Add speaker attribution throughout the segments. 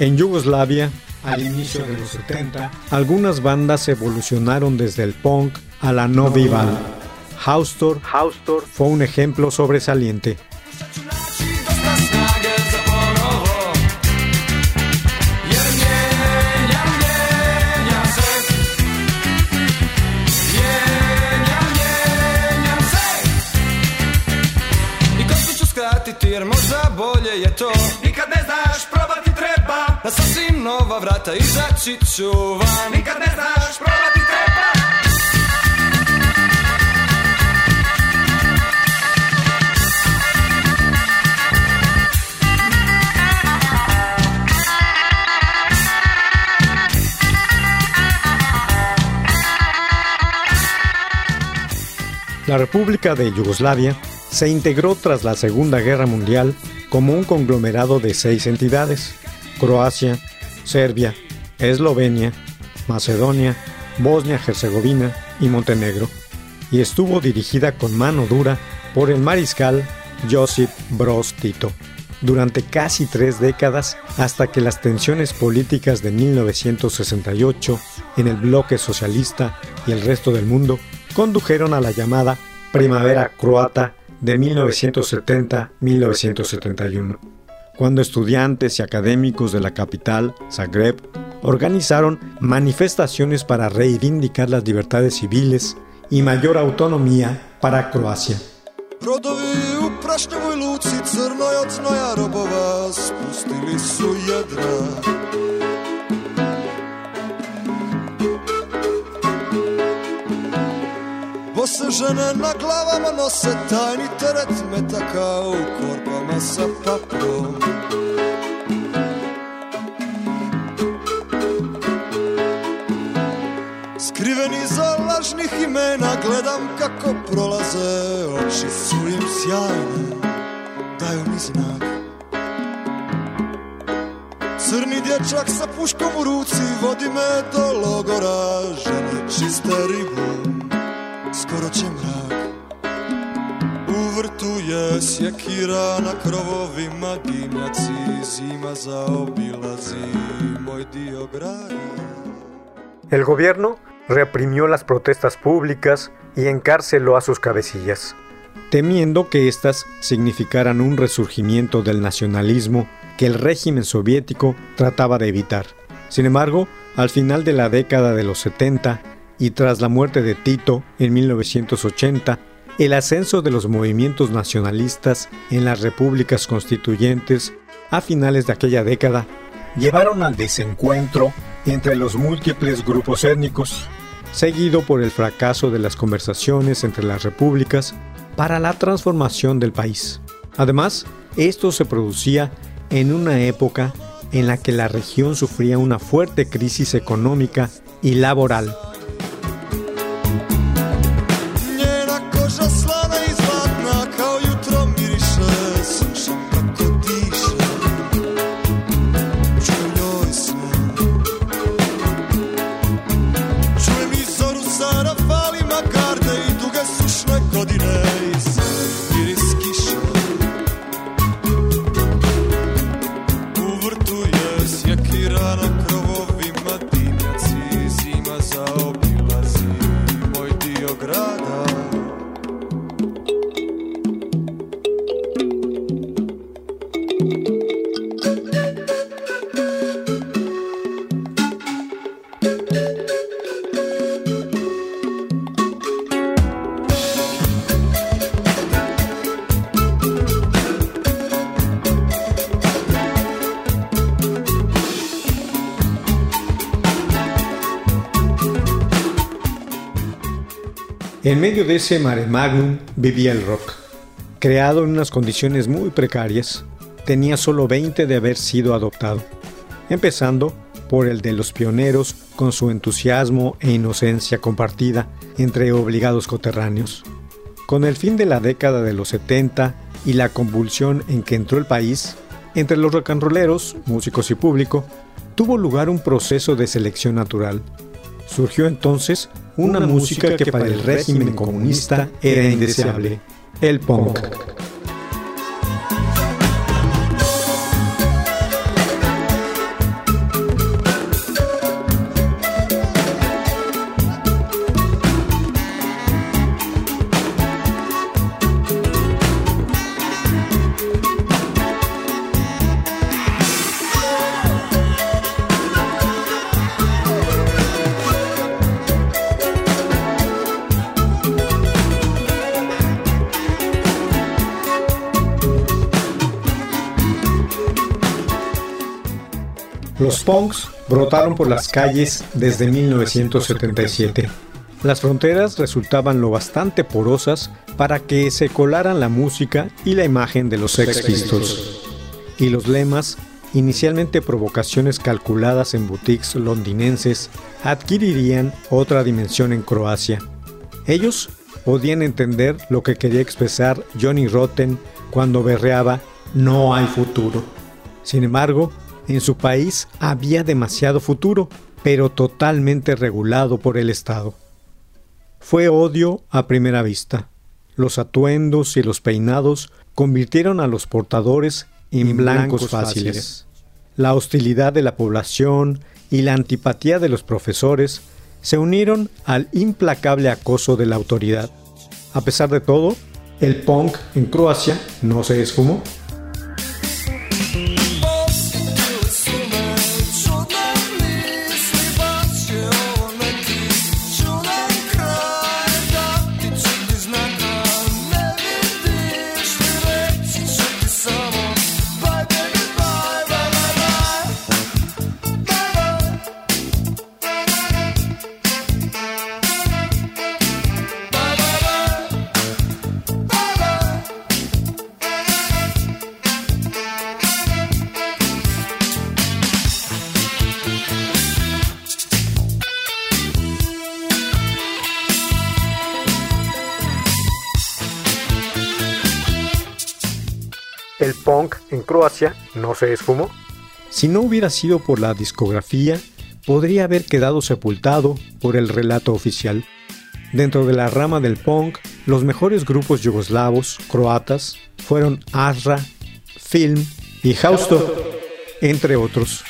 Speaker 1: En Yugoslavia, al inicio de los 70, algunas bandas evolucionaron desde el punk a la no vival. Haustor, Haustor fue un ejemplo sobresaliente.
Speaker 2: Nova vrata izaći ću van. Nikad ne znaš, probati treba.
Speaker 1: La República de Yugoslavia se integró tras la Segunda Guerra Mundial como un conglomerado de seis entidades, Croacia, Serbia, Eslovenia, Macedonia, Bosnia-Herzegovina y Montenegro, y estuvo dirigida con mano dura por el mariscal Josip Broz Tito durante casi tres décadas hasta que las tensiones políticas de 1968 en el bloque socialista y el resto del mundo condujeron a la llamada Primavera Croata de 1970-1971, cuando estudiantes y académicos de la capital, Zagreb, organizaron manifestaciones para reivindicar las libertades civiles y mayor autonomía para Croacia.
Speaker 2: Žene na glavama nose tajni teret metaka u korpama sa paprom. Skriveni za lažnih imena gledam kako prolaze Oči su im sjajne, daju mi znak. Crni dječak sa puškom u ruci vodi me do logora Žene čiste ribu grada
Speaker 1: El gobierno reprimió las protestas públicas y encarceló a sus cabecillas, temiendo que éstas significaran un resurgimiento del nacionalismo que el régimen soviético trataba de evitar. Sin embargo, al final de la década de los 70, y tras la muerte de Tito en 1980, el ascenso de los movimientos nacionalistas en las repúblicas constituyentes a finales de aquella década llevaron al desencuentro entre los múltiples grupos étnicos, seguido por el fracaso de las conversaciones entre las repúblicas para la transformación del país. Además, esto se producía en una época en la que la región sufría una fuerte crisis económica y laboral. d'une. De ese mare magnum vivía el rock. Creado en unas condiciones muy precarias, tenía solo 20 de haber sido adoptado, empezando por el de los pioneros con su entusiasmo e inocencia compartida entre obligados coterráneos. Con el fin de la década de los 70 y la convulsión en que entró el país, entre los rocanroleros, músicos y público, tuvo lugar un proceso de selección natural. Surgió entonces una, música que para el régimen comunista era indeseable, el punk. Los punks brotaron por las calles desde 1977. Las fronteras resultaban lo bastante porosas para que se colaran la música y la imagen de los Sex Pistols. Y los lemas, inicialmente provocaciones calculadas en boutiques londinenses, adquirirían otra dimensión en Croacia. Ellos podían entender lo que quería expresar Johnny Rotten cuando berreaba No hay futuro. Sin embargo, en su país había demasiado futuro, pero totalmente regulado por el Estado. Fue odio a primera vista. Los atuendos y los peinados convirtieron a los portadores en, blancos, fáciles. La hostilidad de la población y la antipatía de los profesores se unieron al implacable acoso de la autoridad. A pesar de todo, el punk en Croacia no se esfumó. No se esfumó. Si no hubiera sido por la discografía, podría haber quedado sepultado por el relato oficial. Dentro de la rama del punk, los mejores grupos yugoslavos, croatas, fueron Asra, Film y Hausto, entre otros.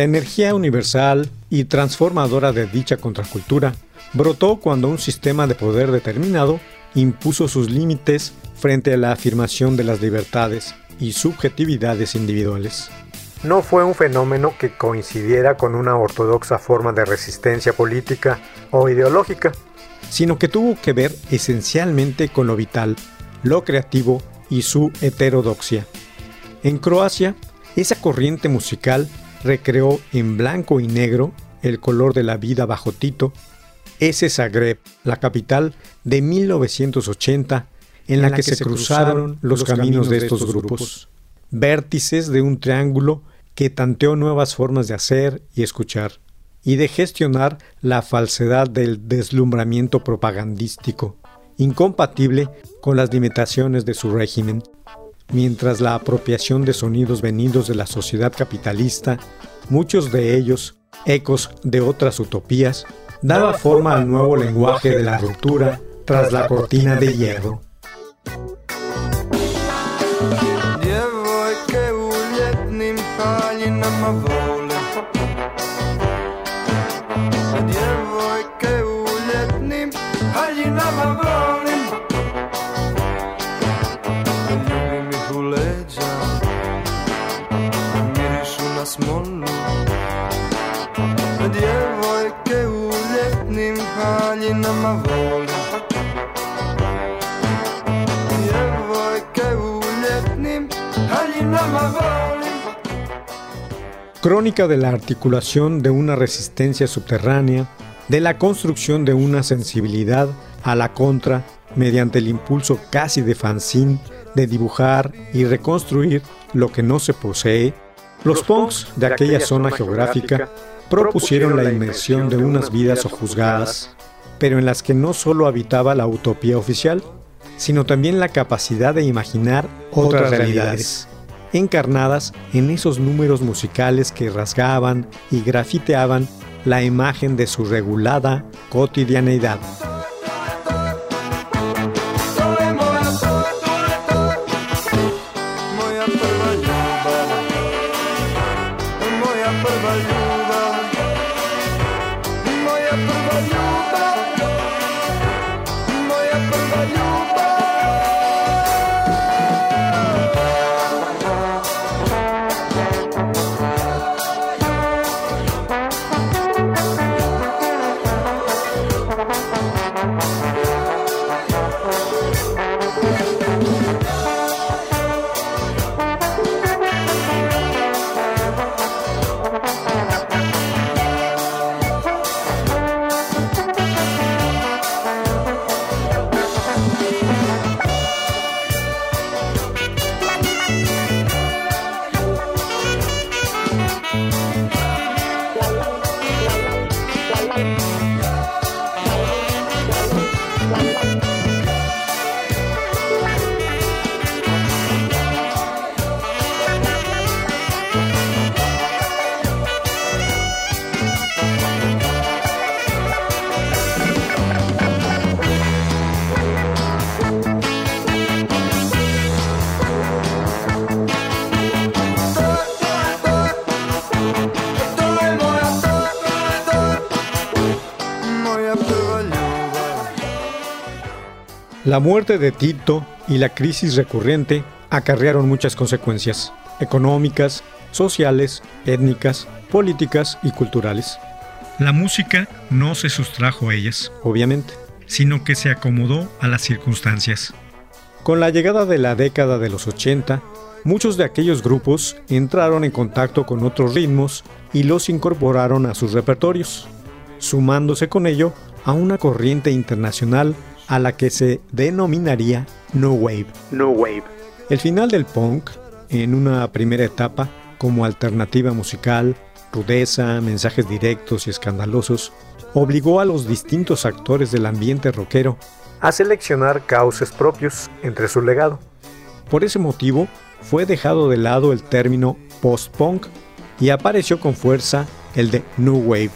Speaker 1: La energía universal y transformadora de dicha contracultura brotó cuando un sistema de poder determinado impuso sus límites frente a la afirmación de las libertades y subjetividades individuales. No fue un fenómeno que coincidiera con una ortodoxa forma de resistencia política o ideológica, sino que tuvo que ver esencialmente con lo vital, lo creativo y su heterodoxia. En Croacia, esa corriente musical recreó en blanco y negro el color de la vida bajo Tito, ese Zagreb, la capital de 1980, en la, que, se, cruzaron los caminos de estos grupos, vértices de un triángulo que tanteó nuevas formas de hacer y escuchar, y de gestionar la falsedad del deslumbramiento propagandístico, incompatible con las limitaciones de su régimen, mientras la apropiación de sonidos venidos de la sociedad capitalista, muchos de ellos ecos de otras utopías, daba forma al nuevo lenguaje de la ruptura tras la cortina de hierro. Crónica de la articulación de una resistencia subterránea, de la construcción de una sensibilidad a la contra mediante el impulso casi de fanzine de dibujar y reconstruir lo que no se posee, los punks de aquella zona geográfica propusieron la inmersión de unas vidas sojuzgadas, pero en las que no solo habitaba la utopía oficial, sino también la capacidad de imaginar otras realidades, encarnadas en esos números musicales que rasgaban y grafiteaban la imagen de su regulada cotidianeidad. La muerte de Tito y la crisis recurrente acarrearon muchas consecuencias económicas, sociales, étnicas, políticas y culturales. La música no se sustrajo a ellas, obviamente, sino que se acomodó a las circunstancias. Con la llegada de la década de los 80, muchos de aquellos grupos entraron en contacto con otros ritmos y los incorporaron a sus repertorios, sumándose con ello a una corriente internacional a la que se denominaría No Wave. No Wave. El final del punk, en una primera etapa, como alternativa musical, rudeza, mensajes directos y escandalosos, obligó a los distintos actores del ambiente rockero a seleccionar cauces propios entre su legado. Por ese motivo, fue dejado de lado el término post-punk y apareció con fuerza el de New Wave,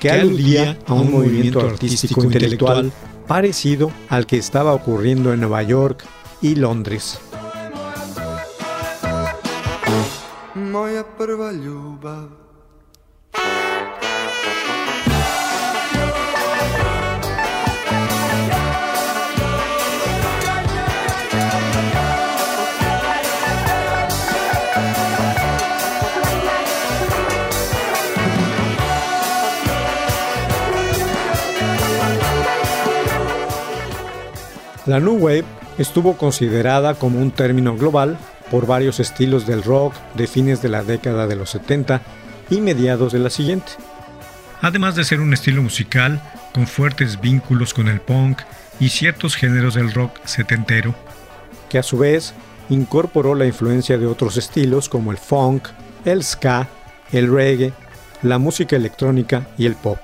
Speaker 1: que aludía a un movimiento artístico intelectual parecido al que estaba ocurriendo en Nueva York y Londres. La New Wave estuvo considerada como un término global por varios estilos del rock de fines de la década de los 70 y mediados de la siguiente. Además de ser un estilo musical con fuertes vínculos con el punk y ciertos géneros del rock setentero, que a su vez incorporó la influencia de otros estilos como el funk, el ska, el reggae, la música electrónica y el pop.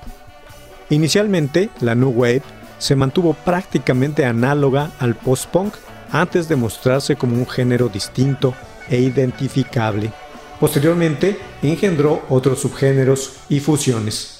Speaker 1: Inicialmente, la New Wave se mantuvo prácticamente análoga al post-punk antes de mostrarse como un género distinto e identificable. Posteriormente engendró otros subgéneros y fusiones.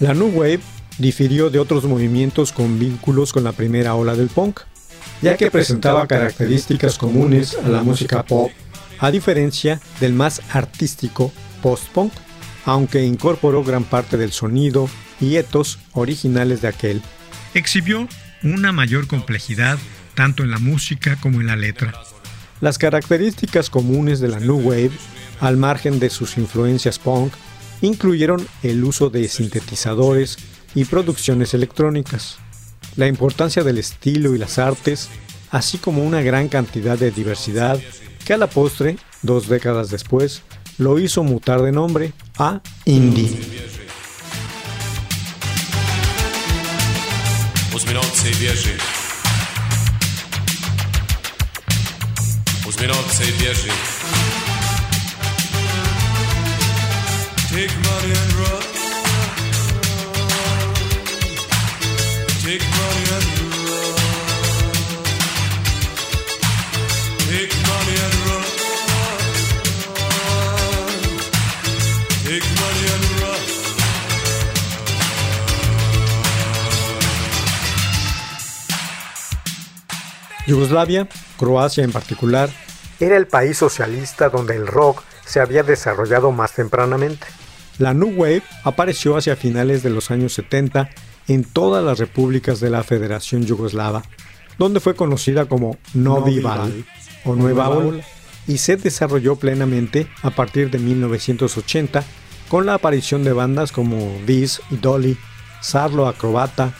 Speaker 1: La New Wave difirió de otros movimientos con vínculos con la primera ola del punk, ya que presentaba características comunes a la música pop, a diferencia del más artístico post-punk, aunque incorporó gran parte del sonido y etos originales de aquel. Exhibió una mayor complejidad tanto en la música como en la letra. Las características comunes de la New Wave, al margen de sus influencias punk, incluyeron el uso de sintetizadores y producciones electrónicas, la importancia del estilo y las artes, así como una gran cantidad de diversidad que a la postre, dos décadas después, lo hizo mutar de nombre a indie. Yugoslavia, Croacia en particular, era el país socialista donde el rock se había desarrollado más tempranamente. La New Wave apareció hacia finales de los años 70 en todas las repúblicas de la Federación Yugoslava, donde fue conocida como Novi Val o Nueva Ola y se desarrolló plenamente a partir de 1980 con la aparición de bandas como Viz y Dolly, Sarlo Acrobata,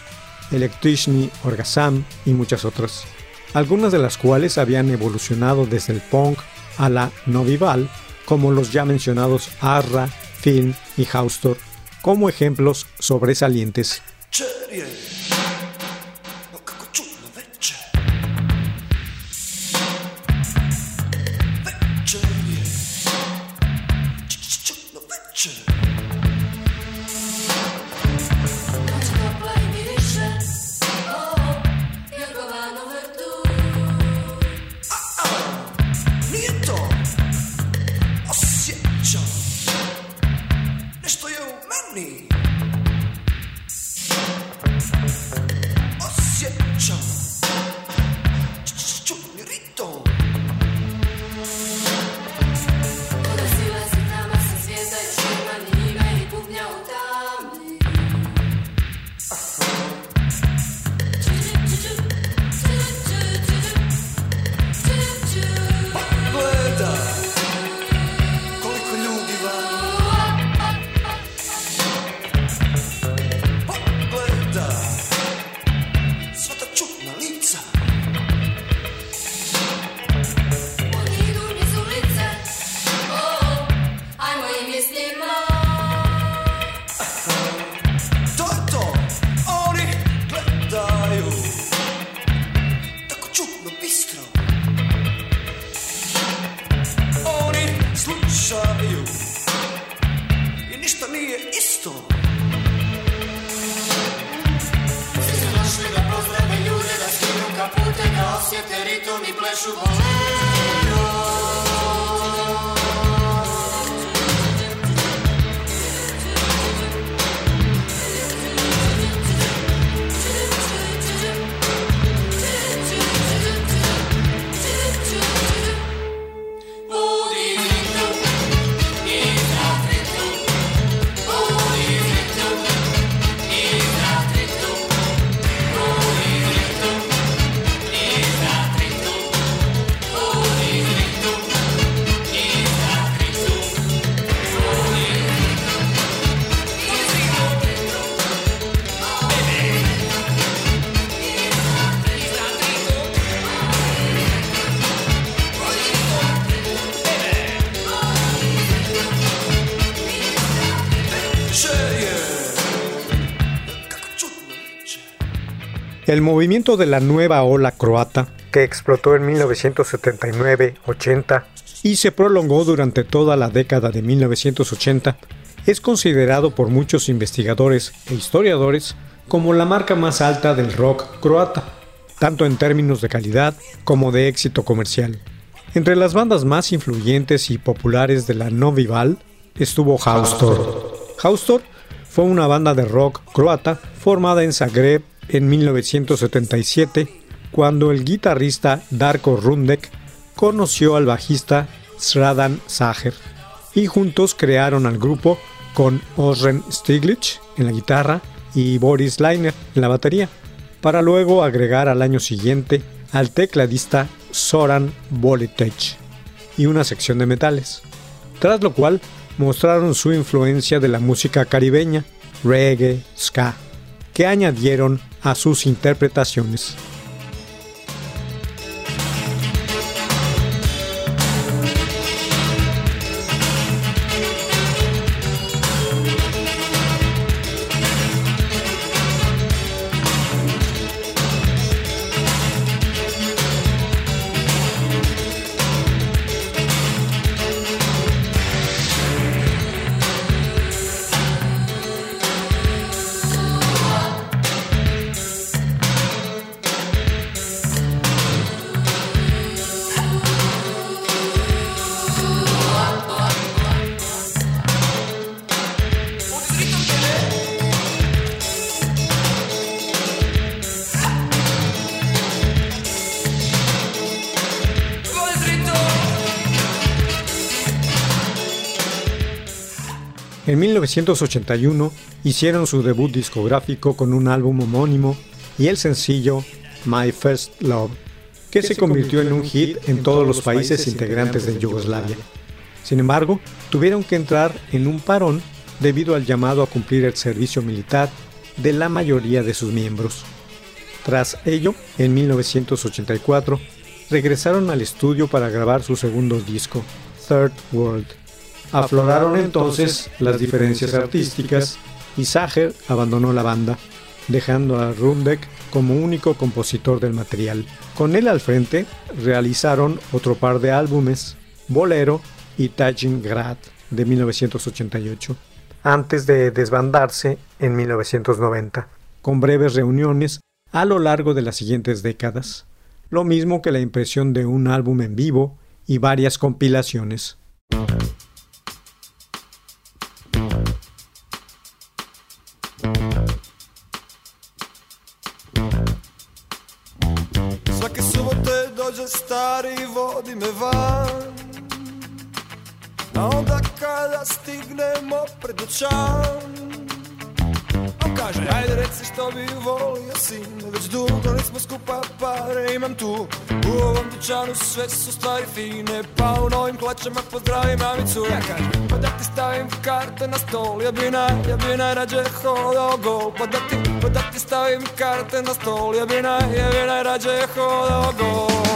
Speaker 1: Electricny Orgasm y muchas otras, algunas de las cuales habían evolucionado desde el punk a la novival, como los ya mencionados Arra, Film y Haustor, como ejemplos sobresalientes. El movimiento de la nueva ola croata, que explotó en 1979-80 y se prolongó durante toda la década de 1980, es considerado por muchos investigadores e historiadores como la marca más alta del rock croata, tanto en términos de calidad como de éxito comercial. Entre las bandas más influyentes y populares de la Novival estuvo Haustor. Haustor fue una banda de rock croata formada en Zagreb en 1977, cuando el guitarrista Darko Rundek conoció al bajista Sradan Sager y juntos crearon al grupo con Osren Stiglitz en la guitarra y Boris Leiner en la batería, para luego agregar al año siguiente al tecladista Soran Boletech y una sección de metales, tras lo cual mostraron su influencia de la música caribeña, reggae, ska, que añadieron a sus interpretaciones. 1981 hicieron su debut discográfico con un álbum homónimo y el sencillo My First Love, que se convirtió en un hit en todos los países integrantes de Yugoslavia. Sin embargo, tuvieron que entrar en un parón debido al llamado a cumplir el servicio militar de la mayoría de sus miembros. Tras ello, en 1984, regresaron al estudio para grabar su segundo disco, Third World. Afloraron entonces las diferencias artísticas y Sager abandonó la banda, dejando a Rundeck como único compositor del material. Con él al frente, realizaron otro par de álbumes, Bolero y Tajin Grad, de 1988, antes de desbandarse en 1990, con breves reuniones a lo largo de las siguientes décadas, lo mismo que la impresión de un álbum en vivo y varias compilaciones.
Speaker 2: Dućan On kaže, ajde reci što bi volio sine Već dugo nismo skupa pare imam tu. U ovom dućanu sve su stvari fine Pa u novim klačama pozdravim mamicu Ja kažem, pa da ti stavim karte na stol Ja bi, naj, ja bi najrađe hodao gol. Pa da ti, pa da ti stavim karte na stol Ja bi, naj, ja bi najrađe hodao gol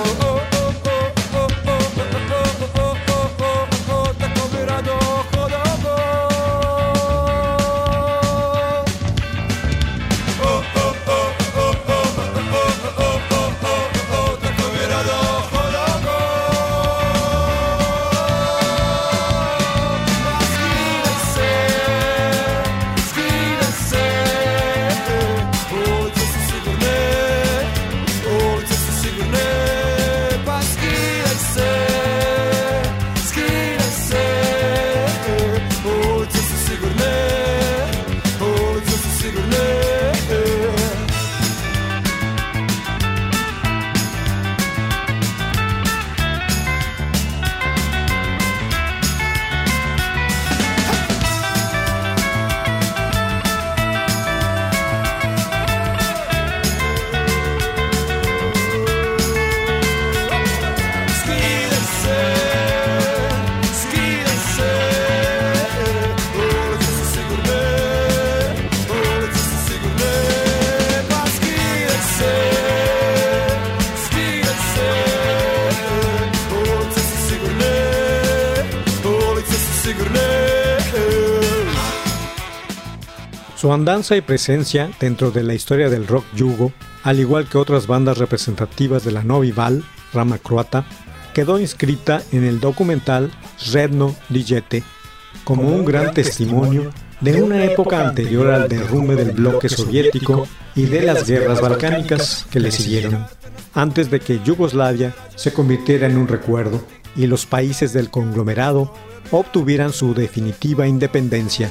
Speaker 2: Su
Speaker 1: andanza y presencia dentro de la historia del rock yugo, al igual que otras bandas representativas de la Novi Val, rama croata, quedó inscrita en el documental Redno Dijete, como un gran testimonio de una época anterior al derrumbe del bloque soviético y de las guerras balcánicas que le siguieron, antes de que Yugoslavia se convirtiera en un recuerdo y los países del conglomerado obtuvieran su definitiva independencia.